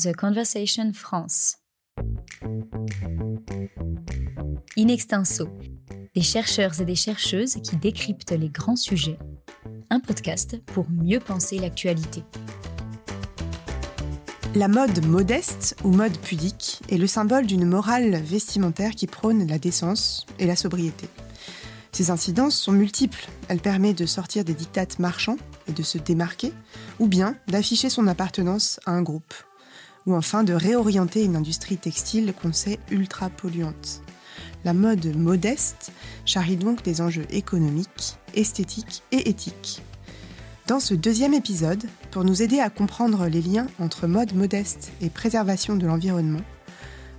The Conversation France. In extenso, des chercheurs et des chercheuses qui décryptent les grands sujets. Un podcast pour mieux penser l'actualité. La mode modeste ou mode pudique est le symbole d'une morale vestimentaire qui prône la décence et la sobriété. Ces incidences sont multiples. Elle permet de sortir des dictates marchands et de se démarquer, ou bien d'afficher son appartenance à un groupe, ou enfin de réorienter une industrie textile qu'on sait ultra polluante. La mode modeste charrie donc des enjeux économiques, esthétiques et éthiques. Dans ce deuxième épisode, pour nous aider à comprendre les liens entre mode modeste et préservation de l'environnement,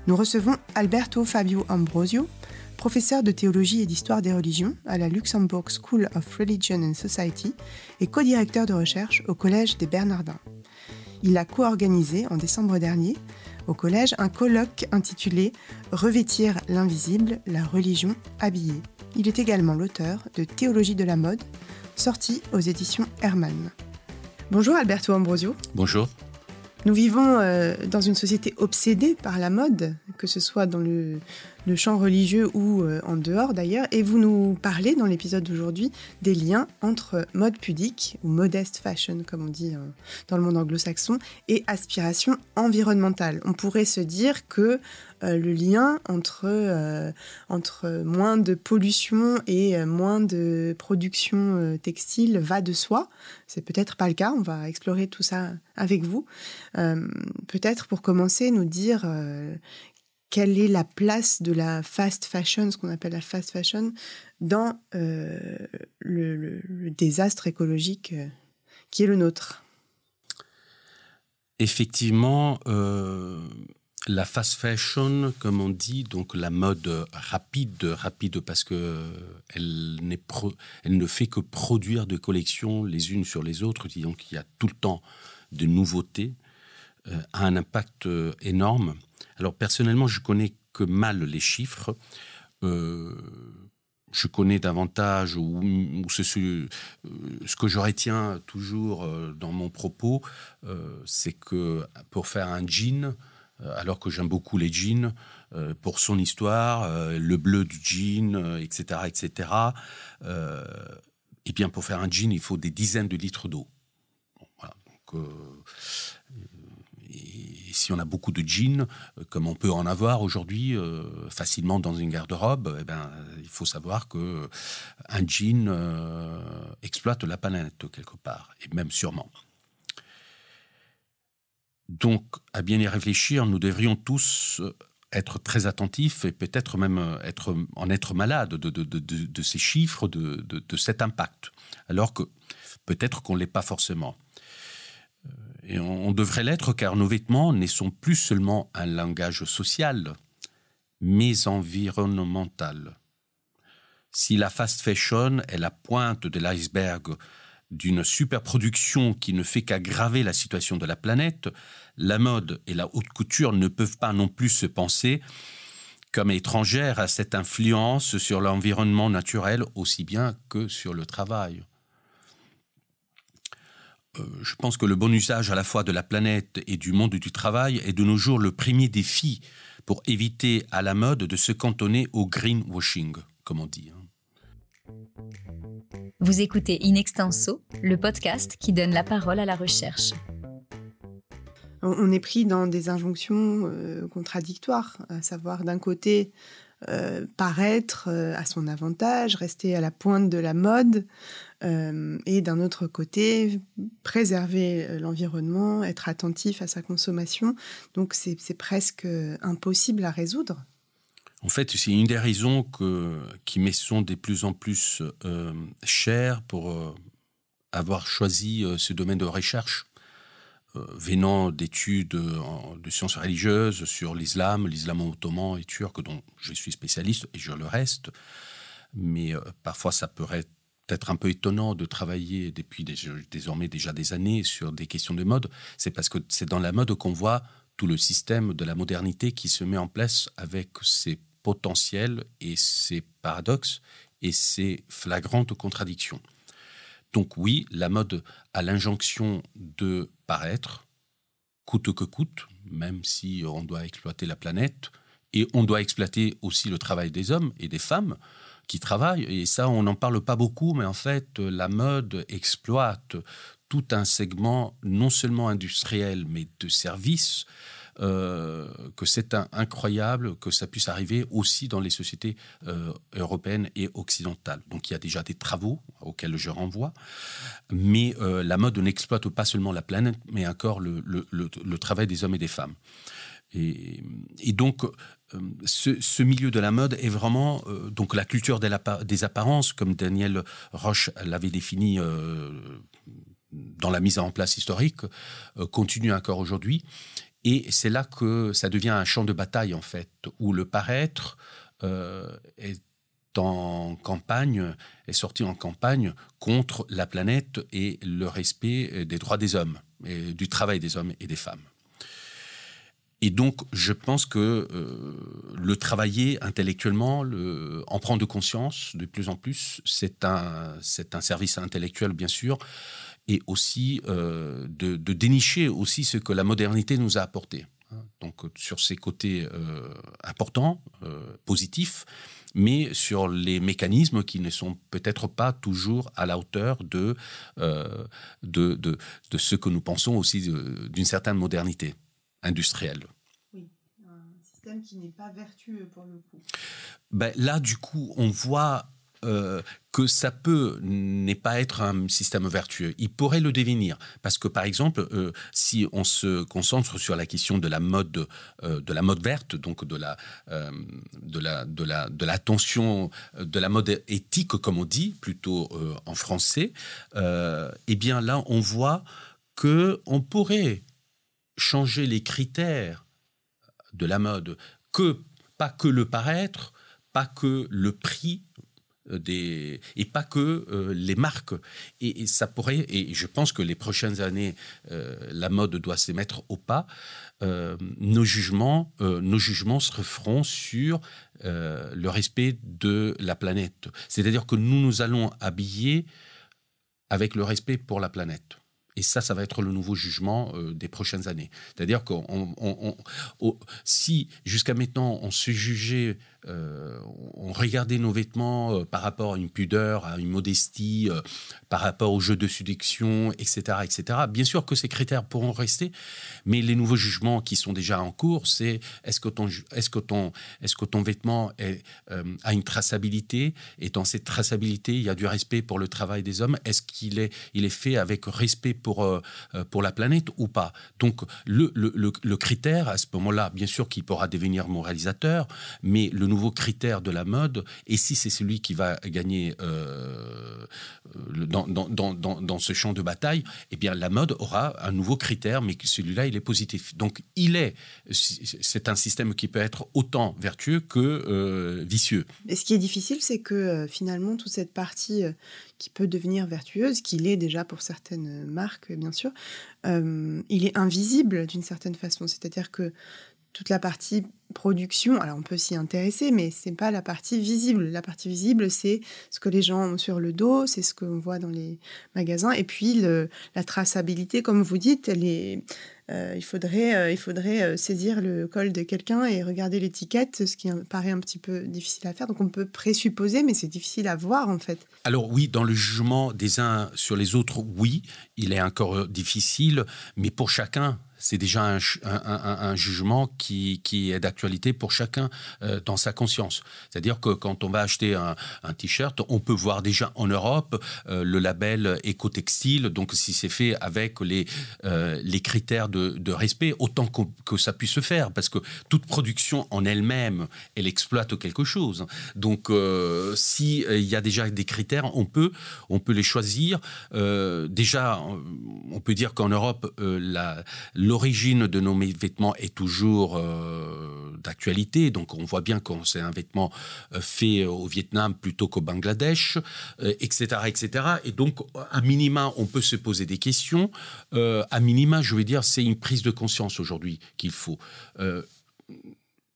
nous recevons Alberto Fabio Ambrosio, professeur de théologie et d'histoire des religions à la Luxembourg School of Religion and Society et co-directeur de recherche au Collège des Bernardins. Il a co-organisé en décembre dernier au collège un colloque intitulé Revêtir l'invisible, la religion habillée. Il est également l'auteur de Théologie de la mode, sorti aux éditions Hermann. Bonjour Alberto Ambrosio. Bonjour. Nous vivons euh, dans une société obsédée par la mode, que ce soit dans le, champ religieux ou euh, en dehors d'ailleurs, et vous nous parlez dans l'épisode d'aujourd'hui des liens entre mode pudique, ou modest fashion comme on dit euh, dans le monde anglo-saxon, et aspiration environnementale. On pourrait se dire que euh, le lien entre, entre moins de pollution et moins de production textile va de soi. C'est peut-être pas le cas, on va explorer tout ça avec vous. peut-être pour commencer, nous dire quelle est la place de la fast fashion, ce qu'on appelle la fast fashion, dans euh, le, désastre écologique euh, qui est le nôtre Effectivement, euh, la fast fashion, comme on dit, donc la mode rapide, rapide parce que elle, elle ne fait que produire des collections les unes sur les autres, donc il y a tout le temps de nouveautés, a un impact énorme. Alors personnellement, je connais que mal les chiffres. Euh, je connais davantage ou, ce, que je retiens toujours euh, dans mon propos, euh, c'est que pour faire un jean, alors que j'aime beaucoup les jeans, pour son histoire, le bleu du jean, etc., etc. et bien pour faire un jean, il faut des dizaines de litres d'eau. si on a beaucoup de jeans, euh, comme on peut en avoir aujourd'hui euh, facilement dans une garde-robe, eh ben, il faut savoir que euh, un jean exploite la planète quelque part, et même sûrement. Donc, à bien y réfléchir, nous devrions tous être très attentifs et peut-être même être, en être malades de, ces chiffres, de, cet impact, alors que peut-être qu'on ne l'est pas forcément. Et on, devrait l'être car nos vêtements ne sont plus seulement un langage social, mais environnemental. Si la fast fashion est la pointe de l'iceberg d'une superproduction qui ne fait qu'aggraver la situation de la planète, la mode et la haute couture ne peuvent pas non plus se penser comme étrangères à cette influence sur l'environnement naturel aussi bien que sur le travail. Euh, je pense que le bon usage à la fois de la planète et du monde du travail est de nos jours le premier défi pour éviter à la mode de se cantonner au greenwashing, comme on dit. Hein. Vous écoutez In Extenso, le podcast qui donne la parole à la recherche. On est pris dans des injonctions euh, contradictoires, à savoir d'un côté euh, paraître à son avantage, rester à la pointe de la mode, euh, et d'un autre côté, préserver euh, l'environnement, être attentif à sa consommation. Donc c'est presque impossible à résoudre. En fait, c'est une des raisons qui me sont de plus en plus euh, chères pour avoir choisi ce domaine de recherche. venant d'études de sciences religieuses sur l'islam, l'islam ottoman et turc, dont je suis spécialiste et je le reste, mais parfois ça peut être être un peu étonnant de travailler depuis désormais déjà des années sur des questions de mode, c'est parce que c'est dans la mode qu'on voit tout le système de la modernité qui se met en place avec ses potentiels et ses paradoxes et ses flagrantes contradictions. Donc oui, la mode a l'injonction de paraître, coûte que coûte, même si on doit exploiter la planète, et on doit exploiter aussi le travail des hommes et des femmes qui travaillent. Et ça, on n'en parle pas beaucoup, mais en fait, la mode exploite tout un segment non seulement industriel, mais de services. Euh, que c'est incroyable que ça puisse arriver aussi dans les sociétés euh, européennes et occidentales. Donc il y a déjà des travaux auxquels je renvoie, mais euh, la mode n'exploite pas seulement la planète, mais encore le, travail des hommes et des femmes. Et donc, ce, milieu de la mode est vraiment donc la culture des apparences, comme Daniel Roche l'avait défini dans la mise en place historique, continue encore aujourd'hui. Et c'est là que ça devient un champ de bataille, en fait, où le paraître euh, est en campagne, est sorti en campagne contre la planète et le respect des droits des hommes, du travail des hommes et des femmes. Et donc, je pense que euh, le travailler intellectuellement, le, en prendre conscience de plus en plus, c'est un, c'est un service intellectuel, bien sûr, et aussi euh, de, dénicher aussi ce que la modernité nous a apporté. Donc sur ces côtés euh, importants, euh, positifs, mais sur les mécanismes qui ne sont peut-être pas toujours à la hauteur de, de, de, de, ce que nous pensons aussi d'une certaine modernité industrielle. Oui, un système qui n'est pas vertueux pour le coup. Ben, là, du coup, on voit euh, que ça peut n'est pas être un système vertueux. Il pourrait le devenir parce que par exemple, euh, si on se concentre sur la question de la mode euh, de la mode verte, donc de la de la de la de l'attention de la mode éthique comme on dit plutôt en français, eh bien là on voit que on pourrait changer les critères de la mode, que pas que le paraître, pas que le prix des, et pas que euh, les marques. Et, ça pourrait, et je pense que les prochaines années, euh, la mode doit se mettre au pas. Euh, nos jugements, nos jugements se referont sur le respect de la planète. C'est-à-dire que nous nous allons habiller avec le respect pour la planète. Et ça, ça va être le nouveau jugement des prochaines années. C'est-à-dire que si jusqu'à maintenant on se jugeait euh, on regardait nos vêtements euh, par rapport à une pudeur, à une modestie, euh, par rapport au jeu de séduction, etc., etc. Bien sûr que ces critères pourront rester, mais les nouveaux jugements qui sont déjà en cours, c'est est-ce que ton, est-ce que ton, est-ce que ton vêtement a une traçabilité et dans cette traçabilité, il y a du respect pour le travail des hommes. Est-ce qu'il est, il est fait avec respect pour pour la planète ou pas? Donc le, le, le critère à ce moment-là, bien sûr, qu'il pourra devenir moralisateur, mais le nouveau critère de la mode, et si c'est celui qui va gagner euh, dans, dans, dans, ce champ de bataille, eh bien la mode aura un nouveau critère, mais celui-là, il est positif. Donc il est, c'est un système qui peut être autant vertueux que euh, vicieux. Et ce qui est difficile, c'est que euh, finalement, toute cette partie qui peut devenir vertueuse, qu'il est déjà pour certaines marques, bien sûr, il est invisible d'une certaine façon. C'est-à-dire que toute la partie production, alors on peut s'y intéresser, mais c'est pas la partie visible. La partie visible, c'est ce que les gens ont sur le dos, c'est ce qu'on voit dans les magasins, et puis la traçabilité, comme vous dites, elle est, euh, il faudrait, euh, il faudrait euh, saisir le col de quelqu'un et regarder l'étiquette, ce qui paraît un petit peu difficile à faire. Donc on peut présupposer, mais c'est difficile à voir en fait. Alors oui, dans le jugement des uns sur les autres, oui, il est encore difficile, mais pour chacun, c'est déjà un, jugement qui, est d'actualité pour chacun euh, dans sa conscience. C'est-à-dire que quand on va acheter un, t-shirt, on peut voir déjà en Europe euh, le label éco-textile, donc si c'est fait avec les, euh, critères de, respect, autant que ça puisse se faire, parce que toute production en elle-même, elle exploite quelque chose. Donc s'il il y a déjà des critères, on peut, on peut les choisir. déjà, on peut dire qu'en Europe, la L'origine de nos vêtements est toujours euh, d'actualité. Donc, on voit bien qu'on c'est un vêtement euh, fait au Vietnam plutôt qu'au Bangladesh, etc., euh, etc. Et donc, à minima, on peut se poser des questions. à minima, je veux dire, c'est une prise de conscience aujourd'hui qu'il faut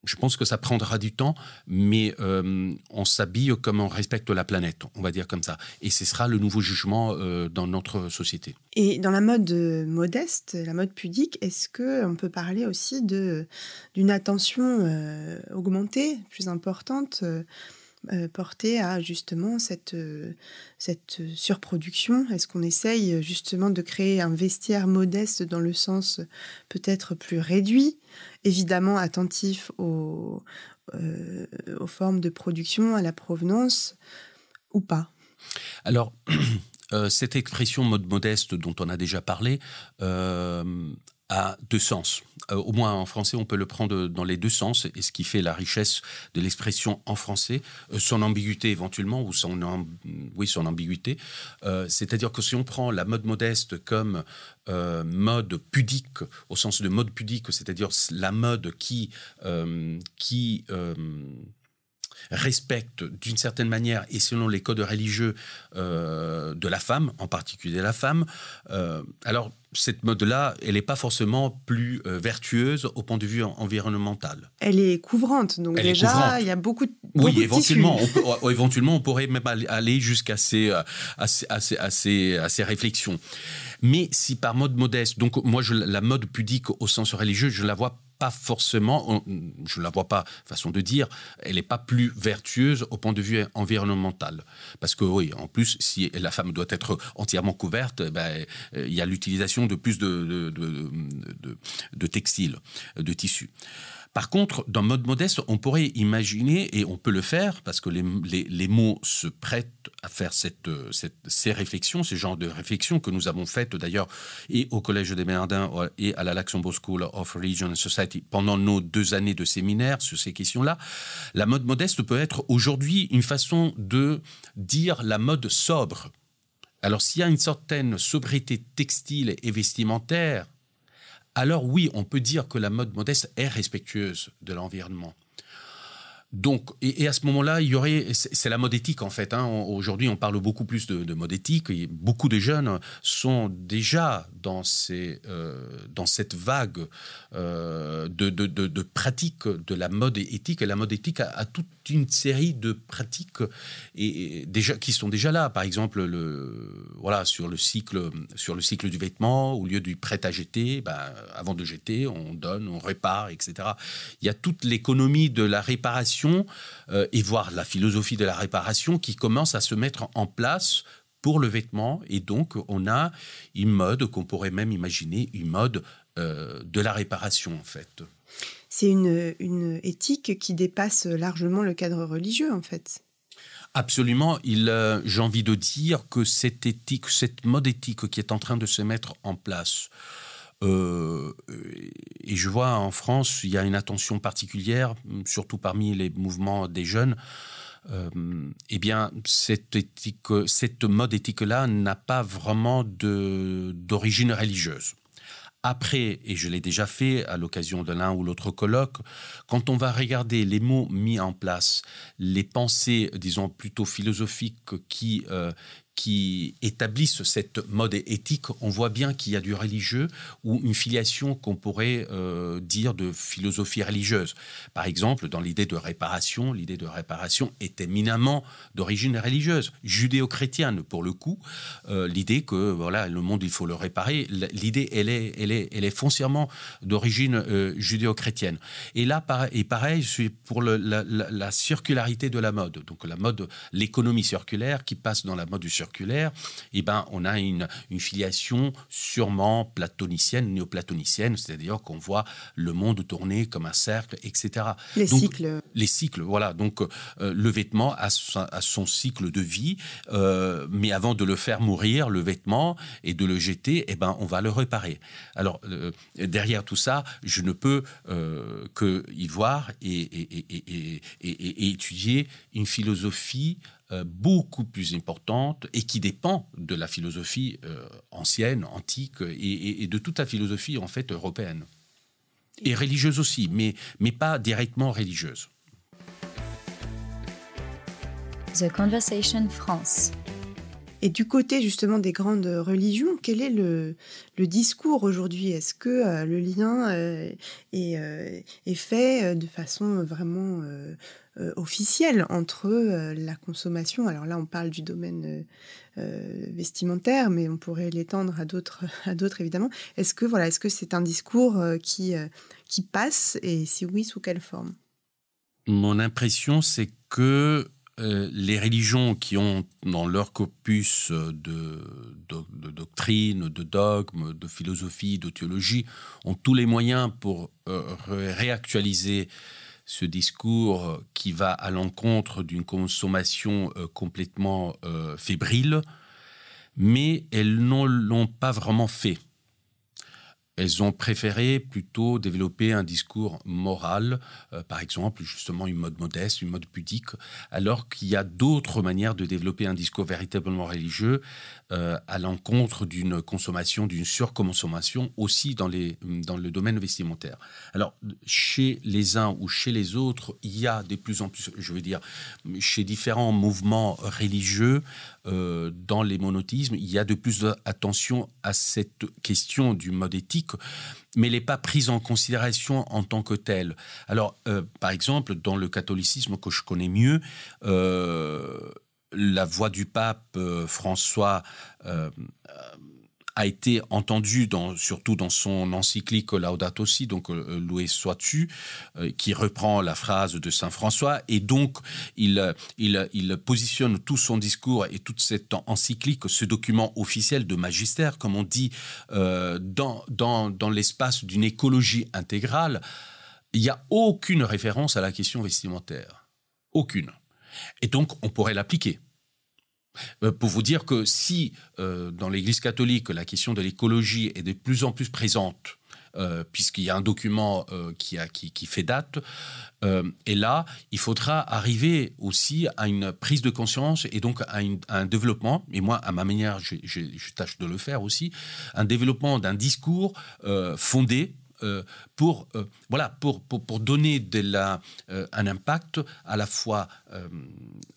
je pense que ça prendra du temps, mais euh, on s'habille comme on respecte la planète, on va dire comme ça. Et ce sera le nouveau jugement euh, dans notre société. Et dans la mode modeste, la mode pudique, est-ce qu'on peut parler aussi d'une attention euh, augmentée, plus importante portée à justement cette, cette surproduction? Est-ce qu'on essaye justement de créer un vestiaire modeste dans le sens peut-être plus réduit évidemment attentif aux, euh, formes de production, à la provenance, ou pas? Alors, euh, cette expression mode modeste dont on a déjà parlé, euh, a deux sens. Euh, au moins en français, on peut le prendre dans les deux sens, et ce qui fait la richesse de l'expression en français, euh, son ambiguïté éventuellement, ou son, oui, son ambiguïté. Euh, c'est-à-dire que si on prend la mode modeste comme mode pudique, au sens de mode pudique, c'est-à-dire la mode qui, qui respecte d'une certaine manière et selon les codes religieux de la femme, en particulier la femme, alors cette mode-là, elle n'est pas forcément plus euh, vertueuse au point de vue environnemental. Elle est couvrante, donc déjà, il y a beaucoup de Oui, éventuellement, on éventuellement, on pourrait même aller jusqu'à ces, euh, ces, réflexions. Mais si par mode modeste, donc moi, je, la mode pudique au sens religieux, je la vois pas forcément, je ne la vois pas, façon de dire, elle n'est pas plus vertueuse au point de vue environnemental. Parce que oui, en plus, si la femme doit être entièrement couverte, ben, il y a l'utilisation de plus de, de, de textiles, de tissus. Par contre, dans mode modeste, on pourrait imaginer, et on peut le faire, parce que les, mots se prêtent à faire ces réflexions, ces genres de réflexions que nous avons faites d'ailleurs et au Collège des Bernardins et à la Luxembourg School of Religion and Society pendant nos deux années de séminaire sur ces questions-là. La mode modeste peut être aujourd'hui une façon de dire la mode sobre. Alors s'il y a une certaine sobriété textile et vestimentaire, alors oui, on peut dire que la mode modeste est respectueuse de l'environnement. Donc, et, à ce moment-là, il y aurait, c'est la mode éthique en fait. Hein. Aujourd'hui, on parle beaucoup plus de, mode éthique. Beaucoup de jeunes sont déjà dans, ces, euh, dans cette vague euh, de, de, pratiques de la mode éthique. Et la mode éthique a, toute une série de pratiques et, déjà qui sont déjà là. Par exemple, le, voilà, sur le cycle, sur le cycle du vêtement, au lieu du prêt à jeter, ben, avant de jeter, on donne, on répare, etc. Il y a toute l'économie de la réparation euh, et voir la philosophie de la réparation qui commence à se mettre en place pour le vêtement. Et donc, on a une mode qu'on pourrait même imaginer, une mode euh, de la réparation, en fait. C'est une, une éthique qui dépasse largement le cadre religieux, en fait. Absolument. Il, euh, j'ai envie de dire que cette éthique, cette mode éthique qui est en train de se mettre en place, euh, et je vois en France, il y a une attention particulière, surtout parmi les mouvements des jeunes. Euh, eh bien, cette, éthique, cette mode éthique-là n'a pas vraiment d'origine religieuse. Après, et je l'ai déjà fait à l'occasion de l'un ou l'autre colloque, quand on va regarder les mots mis en place, les pensées, disons, plutôt philosophiques qui, euh, qui établissent cette mode éthique, on voit bien qu'il y a du religieux ou une filiation qu'on pourrait euh, dire de philosophie religieuse. Par exemple, dans l'idée de réparation, l'idée de réparation est éminemment d'origine religieuse, judéo-chrétienne pour le coup. Euh, l'idée que voilà, le monde il faut le réparer, l'idée elle est, elle est, elle est foncièrement d'origine euh, judéo-chrétienne. Et là, et pareil, pour la, la, circularité de la mode, donc la mode, l'économie circulaire qui passe dans la mode du circulaire circulaire, eh ben, on a une, filiation sûrement platonicienne, néoplatonicienne, c'est-à-dire qu'on voit le monde tourner comme un cercle, etc. Les cycles. Les cycles, voilà. Donc, euh, le vêtement a son, cycle de vie, euh, mais avant de le faire mourir, le vêtement, et de le jeter, eh ben, on va le réparer. Alors, euh, derrière tout ça, je ne peux que y voir et, et, étudier une philosophie beaucoup plus importante et qui dépend de la philosophie euh, ancienne, antique et, de toute la philosophie en fait européenne. Et religieuse aussi, mais, mais pas directement religieuse. The Conversation France. Et du côté justement des grandes religions, quel est le, le discours aujourd'hui? Est-ce que euh, le lien euh, est, euh, est, fait de façon vraiment officielle entre la consommation Alors là, on parle du domaine vestimentaire, mais on pourrait l'étendre à d'autres, à d'autres évidemment. Est-ce que voilà, est-ce que c'est un discours qui qui passe et si oui, sous quelle forme? Mon impression, c'est que euh, les religions qui ont dans leur corpus de, de, doctrine, de dogme, de philosophie, de théologie, ont tous les moyens pour euh, réactualiser ce discours qui va à l'encontre d'une consommation euh, complètement fébrile, mais elles ne l'ont pas vraiment fait. Elles ont préféré plutôt développer un discours moral, euh, par exemple justement une mode modeste, une mode pudique, alors qu'il y a d'autres manières de développer un discours véritablement religieux euh, à l'encontre d'une consommation, d'une surconsommation aussi dans, le domaine vestimentaire. Alors chez les uns ou chez les autres, il y a de plus en plus, je veux dire, chez différents mouvements religieux, euh, dans les monothéismes, il y a de plus d'attention à cette question du mode éthique, mais elle n'est pas prise en considération en tant que telle. Alors, euh, par exemple, dans le catholicisme que je connais mieux, euh, la voix du pape François a été entendu dans, surtout dans son encyclique Laudato Si, donc euh, loué sois-tu, euh, qui reprend la phrase de saint François, et donc il, il, il positionne tout son discours et toute cette encyclique, ce document officiel de magistère, comme on dit, euh, dans, dans, dans l'espace d'une écologie intégrale. Il n'y a aucune référence à la question vestimentaire, aucune. Et donc on pourrait l'appliquer. Euh, pour vous dire que si euh, dans l'Église catholique la question de l'écologie est de plus en plus présente, euh, puisqu'il y a un document qui, fait date. et là, il faudra arriver aussi à une prise de conscience et donc à, un développement, et moi, à ma manière, je, tâche de le faire aussi, un développement d'un discours fondé pour, euh, voilà, pour, pour, donner de la, euh, un impact à la, fois,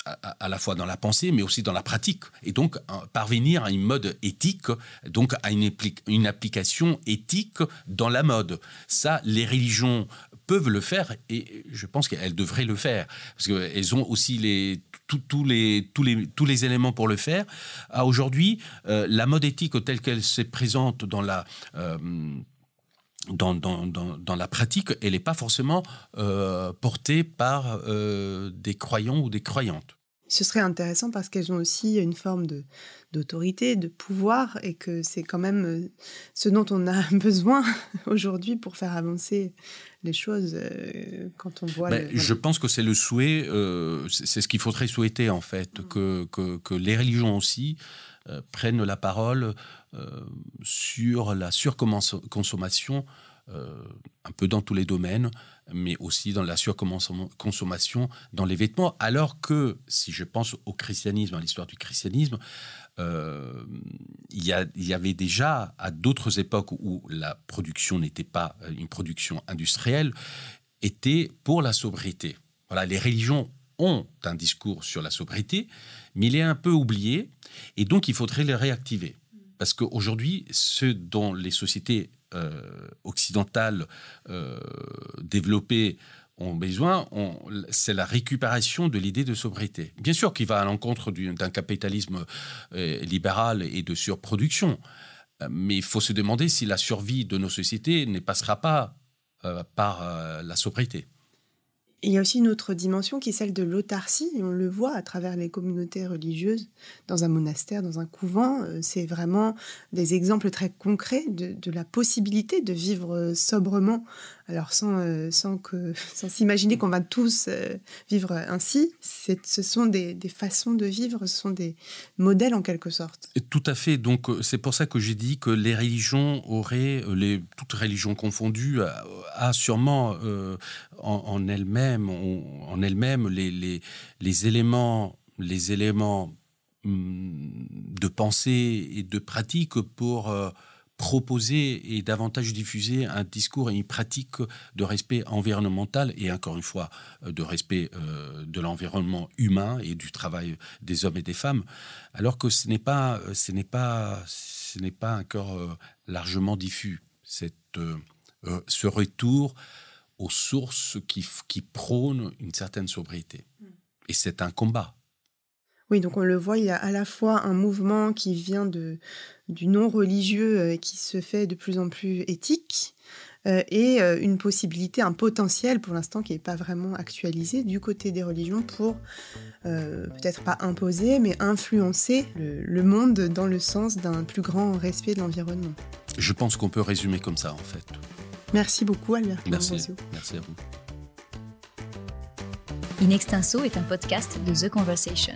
à, la fois dans la pensée, mais aussi dans la pratique. Et donc, parvenir à une mode éthique, donc à une, une application éthique dans la mode. Ça, les religions peuvent le faire et je pense qu'elles devraient le faire parce qu'elles ont aussi les, tous, les, tous, les, tous les éléments pour le faire. Aujourd'hui, la mode éthique telle qu'elle se présente dans la dans, dans, dans, la pratique, elle n'est pas forcément euh, portée par euh, des croyants ou des croyantes. Ce serait intéressant parce qu'elles ont aussi une forme de, d'autorité, de pouvoir, et que c'est quand même euh, ce dont on a besoin aujourd'hui pour faire avancer les choses quand on voit... Ben, je pense que c'est le souhait, c'est ce qu'il faudrait souhaiter en fait, mm. que, que, que, les religions aussi prennent la parole sur la surconsommation euh, un peu dans tous les domaines, mais aussi dans la surconsommation dans les vêtements, alors que, si je pense au christianisme, à l'histoire du christianisme, euh, il, y y avait déjà, à d'autres époques où la production n'était pas une production industrielle, était pour la sobriété. Voilà, les religions ont un discours sur la sobriété, mais il est un peu oublié, et donc il faudrait le réactiver. Parce qu'aujourd'hui, ce dont les sociétés euh, occidentales euh, développées ont besoin, c'est la récupération de l'idée de sobriété. Bien sûr qu'il va à l'encontre d'un capitalisme euh, libéral et de surproduction, mais il faut se demander si la survie de nos sociétés ne passera pas par la sobriété. Il y a aussi une autre dimension qui est celle de l'autarcie, et on le voit à travers les communautés religieuses, dans un monastère, dans un couvent. Euh, c'est vraiment des exemples très concrets de, de la possibilité de vivre sobrement alors sans, euh, sans, s'imaginer qu'on va tous euh, vivre ainsi, ce sont des, façons de vivre, ce sont des modèles en quelque sorte. tout à fait. Donc euh, c'est pour ça que j'ai dit que les religions auraient, les, toutes religions confondues, a, sûrement en, elles-mêmes, en elles-mêmes les, les, les éléments, les éléments hum, de pensée et de pratique pour proposer et davantage diffuser un discours et une pratique de respect environnemental et encore une fois de respect de l'environnement humain et du travail des hommes et des femmes, alors que ce n'est pas, ce n'est pas, ce n'est pas encore largement diffus. Cette, ce retour aux sources qui, qui prônent une certaine sobriété. Mm. Et c'est un combat. Oui, donc on le voit, il y a à la fois un mouvement qui vient de, du non-religieux euh, qui se fait de plus en plus éthique, euh, et euh, une possibilité, un potentiel pour l'instant qui n'est pas vraiment actualisé du côté des religions pour peut-être pas imposer, mais influencer le, monde dans le sens d'un plus grand respect de l'environnement. Je pense qu'on peut résumer comme ça en fait. Merci beaucoup Albert. Merci. Merci à vous. In Extenso est un podcast de The Conversation.